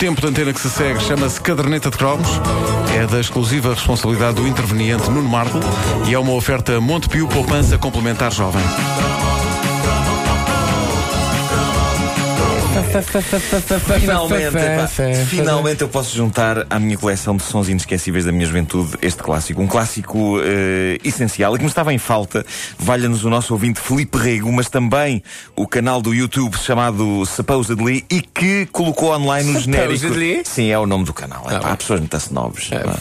tempo de antena que se segue chama-se Caderneta de Cromos. É da exclusiva responsabilidade do interveniente Nuno Marco e é uma oferta Montepio Poupança Complementar Jovem. Finalmente, epá, finalmente eu posso juntar à minha coleção de sons inesquecíveis da minha juventude este clássico. Um clássico eh, essencial e que me estava em falta. Valha-nos o nosso ouvinte Felipe Rego, mas também o canal do YouTube chamado Supposedly e que colocou online no genérico. Supposedly? Sim, é o nome do canal. Epá, há pessoas muito nobres. epá,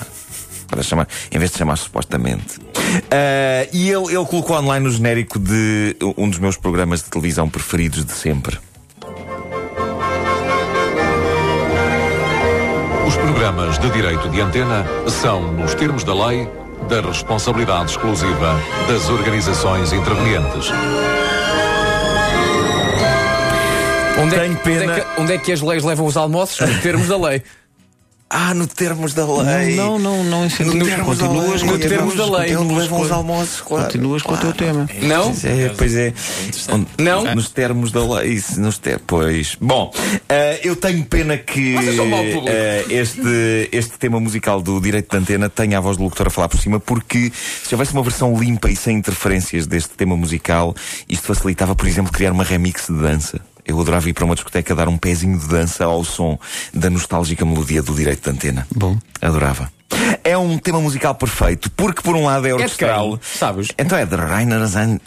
Para chamar, em vez de chamar supostamente. Ah, e ele, ele colocou online no genérico de um dos meus programas de televisão preferidos de sempre. Programas de direito de antena são, nos termos da lei, da responsabilidade exclusiva das organizações intervenientes. Onde é, Tenho que- onde, é que, onde é que as leis levam os almoços? Nos termos da lei. Ah, no termos da lei. Não, não, não No incentivas. termos da Continuas, lei. no termos da lei. É onde levam os com- almoços, claro. Continuas com o teu tema. Não? Pois é, pois é. Onde- Não? Nos termos da lei. Isso, nos ter... Pois. Bom, eh, eu tenho pena que eh, este, este tema musical do Direito de Antena tenha a voz do locutor a falar por cima, porque se houvesse uma versão limpa e sem interferências deste tema musical, isto facilitava, por exemplo, criar uma remix de dança. Eu adorava ir para uma discoteca dar um pezinho de dança ao som da nostálgica melodia do Direito de Antena. Bom. Adorava. É um tema musical perfeito, porque por um lado é orquestral. É quem, sabes? Então é de Rainer Zan.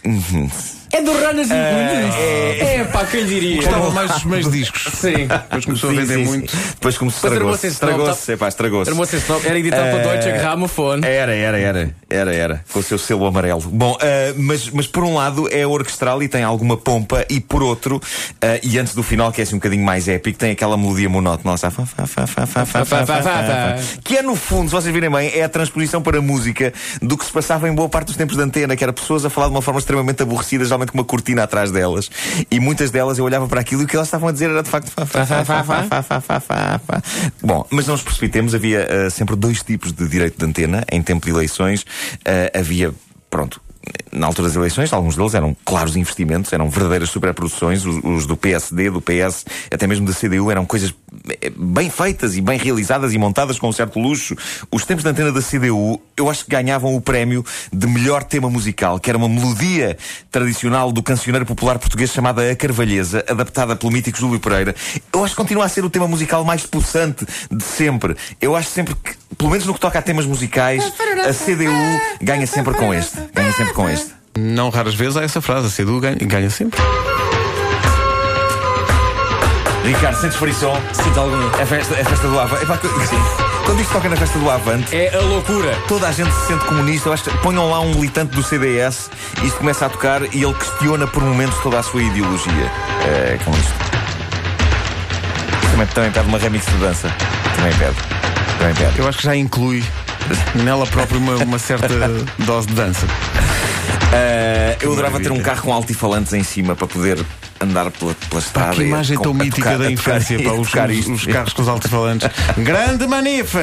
É do Ranas uh, é, é pá, quem diria? Gostava mais dos meus discos. Sim. Depois começou sim, a vender sim, muito. Depois começou a estragou-se. Estragou-se. Estragou-se. Estragou era editado uh, pela Deutsche Grammophon. Era, era, era. Era, era. Com o seu selo amarelo. Bom, uh, mas, mas por um lado é orquestral e tem alguma pompa, e por outro, uh, e antes do final, que é assim um bocadinho mais épico, tem aquela melodia monótona, nossa, que é no fundo se vocês virem bem, é a transposição para música do que se passava em boa parte dos tempos de antena, que era pessoas a falar de uma forma extremamente aborrecida, geralmente com uma cortina atrás delas, e muitas delas eu olhava para aquilo e o que elas estavam a dizer era de facto. Bom, mas não nos precipitemos, havia eh, sempre dois tipos de direito de antena em tempo de eleições. Eh, havia, pronto, na altura das eleições, alguns deles eram claros investimentos, eram verdadeiras superproduções, os, os do PSD, do PS, até mesmo da CDU, eram coisas bem feitas e bem realizadas e montadas com um certo luxo. Os tempos de antena da CDU, eu acho que ganhavam o prémio de melhor tema musical, que era uma melodia tradicional do cancioneiro popular português chamada A Carvalheza, adaptada pelo mítico Júlio Pereira. Eu acho que continua a ser o tema musical mais possante de sempre. Eu acho sempre que, pelo menos no que toca a temas musicais, a CDU ganha sempre com este. Ganha sempre com este. Não raras vezes há essa frase. A CDU ganha, ganha sempre. Ricardo, sentes frição? Sinto algum. A festa, a festa do Avante. Epá, sim. Quando isto toca na festa do Avante, É a loucura. toda a gente se sente comunista. Eu acho que ponham lá um militante do CDS, isto começa a tocar e ele questiona por momentos toda a sua ideologia eh, com isto. Também, também pede uma remix de dança. Também pede. Também pede. Eu acho que já inclui nela própria uma, uma certa dose de dança. Eh, eu adorava ter um carro com altifalantes em cima para poder andar pela, pela estrada. Pá, que a- imagem com- tão mítica tocar- da tocar- infância, a pá, os, tocar os- os carros com os altifalantes. Grande manifa!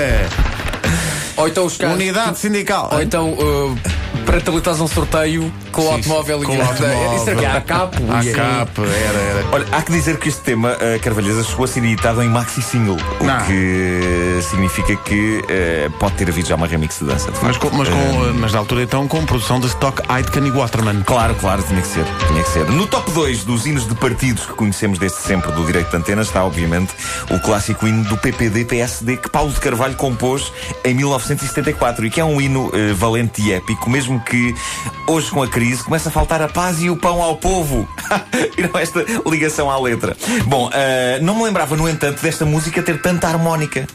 Ou então os carros. Unidade sindical. Ou então uh, para habilitares um sorteio com o automóvel com e o automóvel. Isso aqui há capo. À e- capa, era, era. Olha, há que dizer que este tema, a Carvalheza, chegou a ser editado em maxi single. Não. O que significa que eh, pode ter havido já uma remix de dança. de Mas, facto. com, mas, Eh, com, mas na altura então com produção de Stock Aitken e Waterman. Claro, claro, tinha que ser. Tinha que ser. No top 2 dos hinos de partidos que conhecemos desde sempre do direito de antena está, obviamente, o clássico hino do PPD-PSD que Paulo de Carvalho compôs em 1974 e que é um hino eh, valente e épico, mesmo que hoje com a crise começa a faltar a paz e o pão ao povo. e não esta ligação à letra. Bom, eh, não me lembrava, no entanto, desta música ter tanta harmónica.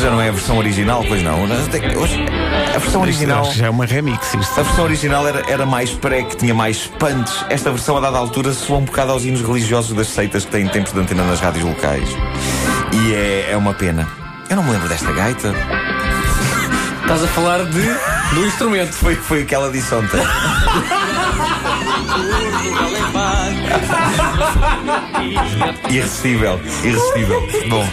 Esta já não é a versão original, pois não. Hoje, a versão original. Que já é uma remix isto. A versão original era, era mais pré, que tinha mais punch. Esta versão, a dada altura, soa um bocado aos hinos religiosos das seitas que têm tempos de antena nas rádios locais. E é, é uma pena. Eu não me lembro desta gaita. Estás a falar de, do instrumento. Foi, foi o que ela disse ontem. Irresistível, irresistível. Bom,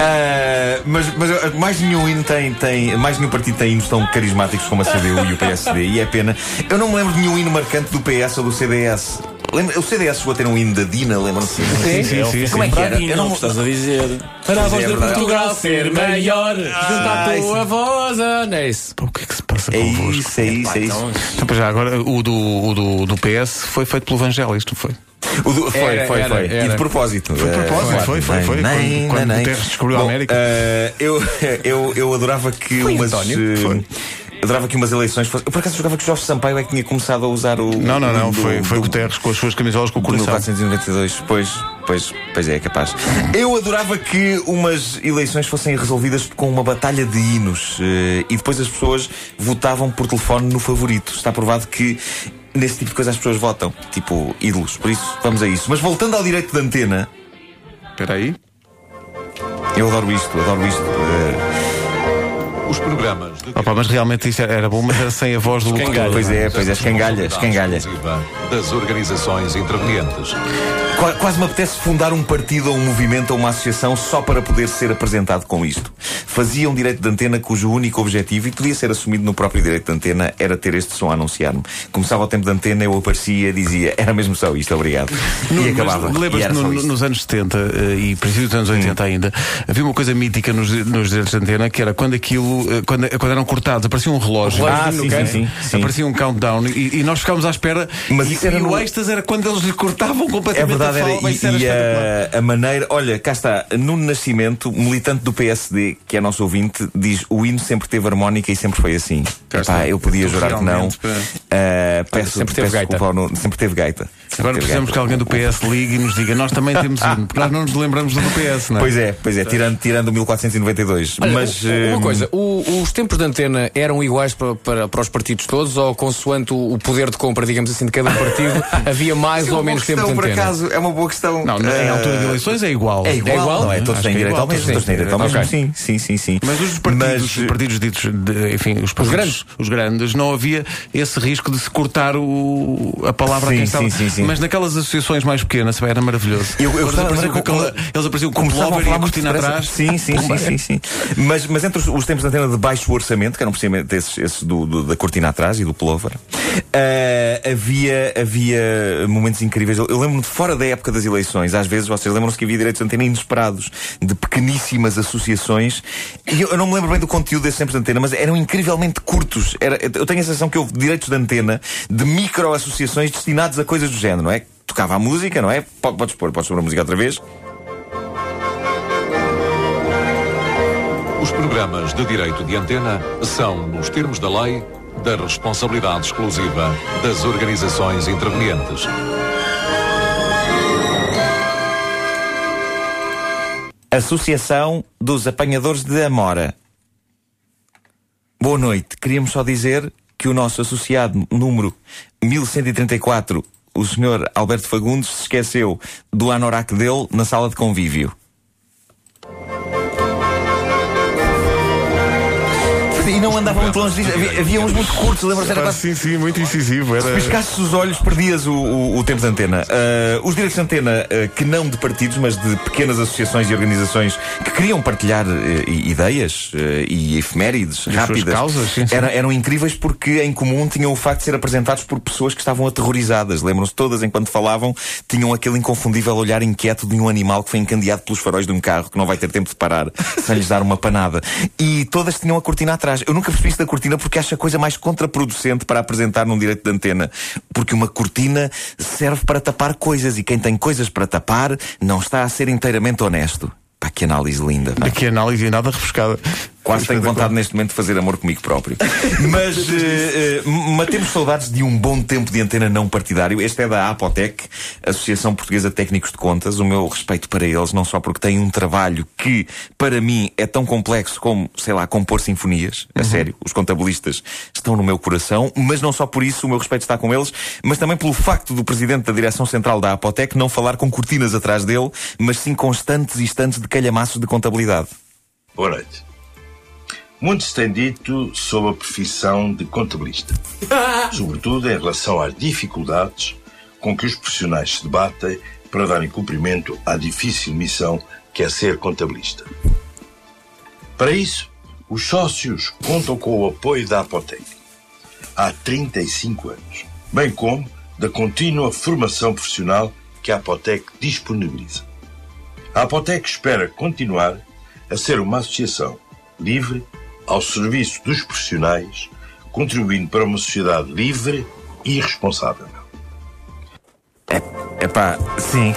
Ah, mas, mas mais nenhum hino tem, tem. Mais nenhum partido tem hinos tão carismáticos como a CDU e o PSD. E é pena. Eu não me lembro de nenhum hino marcante do PS ou do CDS. Lembra, o CDS chegou a ter um hino da Dina, lembram-se? Sim, sim, sim. Como é que era? Eu não estás a dizer. Para a voz é, de é. Portugal ser maior, junto à Ah, tua voz, não é isso? Pá, O que é que se passa É convosco? isso, é isso, é isso. Então, para já, agora, o do, o do, do PS foi feito pelo Vangelis, não foi? O do- foi, Era, foi, era, foi. E era. de propósito. Foi de propósito, foi, foi, foi. nem, Quando- quando nem, nem. Guterres descobriu a Bom, América. eh, eu, eu, eu adorava que umas. António? eh, Foi. Adorava que umas eleições fossem. Eu por acaso jogava que o Jorge Sampaio é que tinha começado a usar o. Não, não, não. do- Foi, foi do- Guterres com as suas camisolas com o coração. 1492, pois, pois, pois é, é capaz. Eu adorava que umas eleições fossem resolvidas com uma batalha de hinos eh, e depois as pessoas votavam por telefone no favorito. Está provado que nesse tipo de coisa as pessoas votam, tipo ídolos. Por isso, vamos a isso. Mas voltando ao direito de antena, Espera aí. eu adoro isto, adoro isto. Os programas de Opa, mas realmente isto era bom, mas era sem a voz do locutor. Pois é, pois é, escangalha, escangalha. exclusiva das organizações intervenientes. Qua- Quase me apetece fundar um partido ou um movimento ou uma associação só para poder ser apresentado com isto. Fazia um direito de antena cujo único objetivo, e podia ser assumido no próprio direito de antena, era ter este som a anunciar-me. Começava o tempo de antena, eu aparecia, dizia, era mesmo só isto, obrigado. E acabava. E Lembras-te no- nos anos 70 eh, e princípios dos anos 80 ainda, havia uma coisa mítica nos, nos direitos de antena que era quando aquilo, quando, quando eram cortados, aparecia um relógio. Ah, no sim, sim, sim, sim. Aparecia um countdown e, e nós ficámos à espera. Mas e, e o no- êxtase era quando eles lhe cortavam É completamente verdade, a era, fala. e, Isso era e a, a maneira. Olha, cá está, Nuno Nascimento, militante do PSD, que é nosso ouvinte, diz: o hino sempre teve harmónica e sempre foi assim. Epá, eu podia jurar que não. Ah, peço, Sempre teve peço gaita. desculpa. Sempre teve gaita. Sempre Agora teve precisamos gaita. que alguém do PS ligue e nos diga: nós também temos hino, porque nós não nos lembramos do PS, não é? Pois é, pois é, tirando, tirando o 1492. Olha, Mas. u- eh, uma coisa, o- os tempos de antena eram iguais para, para, para os partidos todos ou consoante o, o poder de compra, digamos assim, de cada partido, havia mais é ou menos tempo de questão, por antena? acaso, é uma boa questão. Não, em Eh, altura de eleições é igual. É igual, É igual? não é? Todos Acho têm é direito igual, ao mesmo. todos Todos têm direito ao mesmo. Sim, sim, sim, sim. Mas os partidos, Mas, partidos ditos, de- enfim, os, partidos, grandes. os grandes, não havia esse risco de se cortar o, a palavra Sim, a quem estava. sim, sim, sim. Mas naquelas associações mais pequenas, era maravilhoso. Eu, eu eles, apareciam com de maneira aquela, eles apareciam com e a muito cortina depressa. atrás. Sim, sim, sim, sim, sim. Mas, mas entre os, os tempos de antena de baixo orçamento, que eram precisamente esses, esses do, do- da cortina atrás e do pullover, eh, havia, havia momentos incríveis. Eu, eu lembro-me de fora da época das eleições, às vezes vocês lembram-se que havia direitos de antena inesperados, de pequeníssimas associações. E eu, eu não me lembro bem do conteúdo desses tempos de antena, mas eram incrivelmente curtos. Era, eu tenho a sensação que houve direitos de antena de micro-associações destinados a coisas do género, não é? Tocava a música, não é? Pode- Podes pôr, podes pôr a música outra vez. Os programas de direito de antena são, nos termos da lei, da responsabilidade exclusiva das organizações intervenientes. Associação dos Apanhadores de Amora. Boa noite. Queríamos só dizer que o nosso associado número 1134, o Sr. Alberto Fagundes, se esqueceu do anorak dele na sala de convívio. E não andava muito longe disso. Havia, havia uns muito curtos, lembras? Era quase Sim, sim, muito incisivo. Era... Piscasses os olhos, perdias o, o- o tempo de antena. Ah, os direitos de antena, ah, que não de partidos, mas de pequenas associações e organizações que queriam partilhar i- ideias e efemérides rápidas, causas, sim, sim. Era- eram incríveis porque em comum tinham o facto de ser apresentados por pessoas que estavam aterrorizadas. Lembram-se todas, enquanto falavam, tinham aquele inconfundível olhar inquieto de um animal que foi encandeado pelos faróis de um carro que não vai ter tempo de parar sem lhes dar uma panada. E todas tinham a cortina atrás. Eu nunca percebi isso da cortina porque acho a coisa mais contraproducente para apresentar num direito de antena. Porque uma cortina serve para tapar coisas e quem tem coisas para tapar não está a ser inteiramente honesto. Pá, que análise linda. pá. A análise nada refrescada. Quase tenho vontade neste momento de fazer amor comigo próprio. Mas eh, eh, matemos saudades de um bom tempo de antena não partidário. Este é da Apotec, Associação Portuguesa de Técnicos de Contas. O meu respeito para eles, não só porque têm um trabalho que, para mim, é tão complexo como, sei lá, compor sinfonias. A sério, os contabilistas estão no meu coração, mas não só por isso o meu respeito está com eles, mas também pelo facto do presidente da direção central da Apotec não falar com cortinas atrás dele, mas sim constantes instantes de calhamaços de contabilidade. Boa noite. Muito se tem dito sobre a profissão de contabilista, sobretudo em relação às dificuldades com que os profissionais se debatem para darem cumprimento à difícil missão que é ser contabilista. Para isso, os sócios contam com o apoio da Apotec há 35 anos, bem como da contínua formação profissional que a Apotec disponibiliza. A Apotec espera continuar a ser uma associação livre ao serviço dos profissionais, contribuindo para uma sociedade livre e responsável. É pá, sim.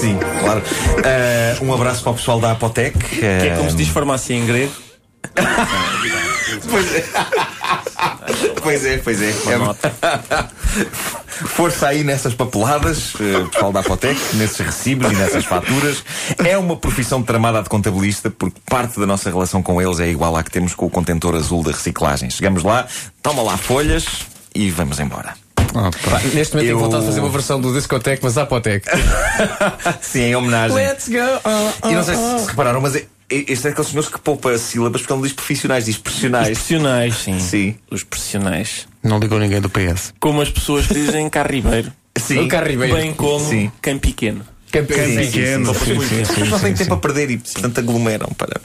sim, claro. Eh, um abraço para o pessoal da Apotec. Que é como se diz farmácia em grego. Pois é. Pois é, pois é. É- Força aí nessas papeladas, eh, pessoal da Apotec, nesses recibos e nessas faturas. É uma profissão tramada de contabilista, porque parte da nossa relação com eles é igual à que temos com o contentor azul da reciclagem. Chegamos lá, toma lá folhas e vamos embora. Pá. Neste momento Eu- tenho vontade de fazer uma versão do Discotec, mas Apotec. Sim, em homenagem. Let's go! uh, E não sei se, se repararam, mas é- este é daqueles senhores que poupa sílabas porque ele não diz profissionais, diz profissionais. Profissionais, sim. Sim. Os profissionais. Não ligou ninguém do PS. Como as pessoas que dizem Carribeiro. Sim. O Carribeiro. Bem como Sim. Quem Pequeno. Sim, Pequeno, sim, sim, sim. sim, As sim, pessoas não têm tempo a perder e, portanto, aglomeram para.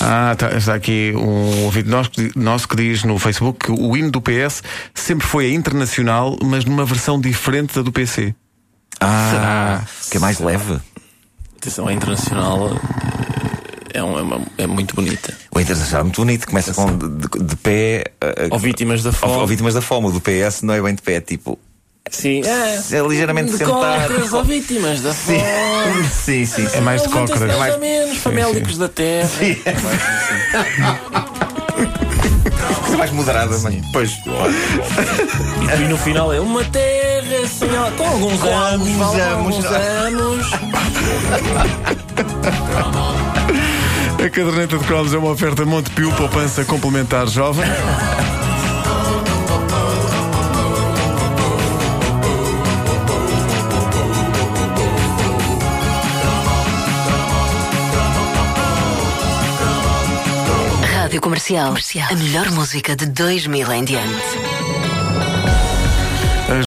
Ah, tá, está aqui um ouvinte nosso, que- nosso que diz no Facebook que o hino do PS sempre foi a internacional, mas numa versão diferente da do PC. Ah, que é mais leve. Atenção, a internacional eh, é, um- é uma- é muito bonita. O Internacional é muito bonito, começa com de, de- de pé. a- Ou vítimas da fome. Ou, ou vítimas da fome. O do PS não é bem de pé, é tipo. Sim. É. É ligeiramente De sentado. cócoras ou vítimas da fome. Sim, sim, sim. É mais de cócoras. mais ou menos, famélicos da terra. Coisa mais moderada, mas. Pois. E no final é uma terra assim, ó, com alguns Com anos. alguns anos. alguns anos. A caderneta de cromos é uma oferta Montepio, poupança complementar jovem. Rádio Comercial. A melhor música de 2000 em diante.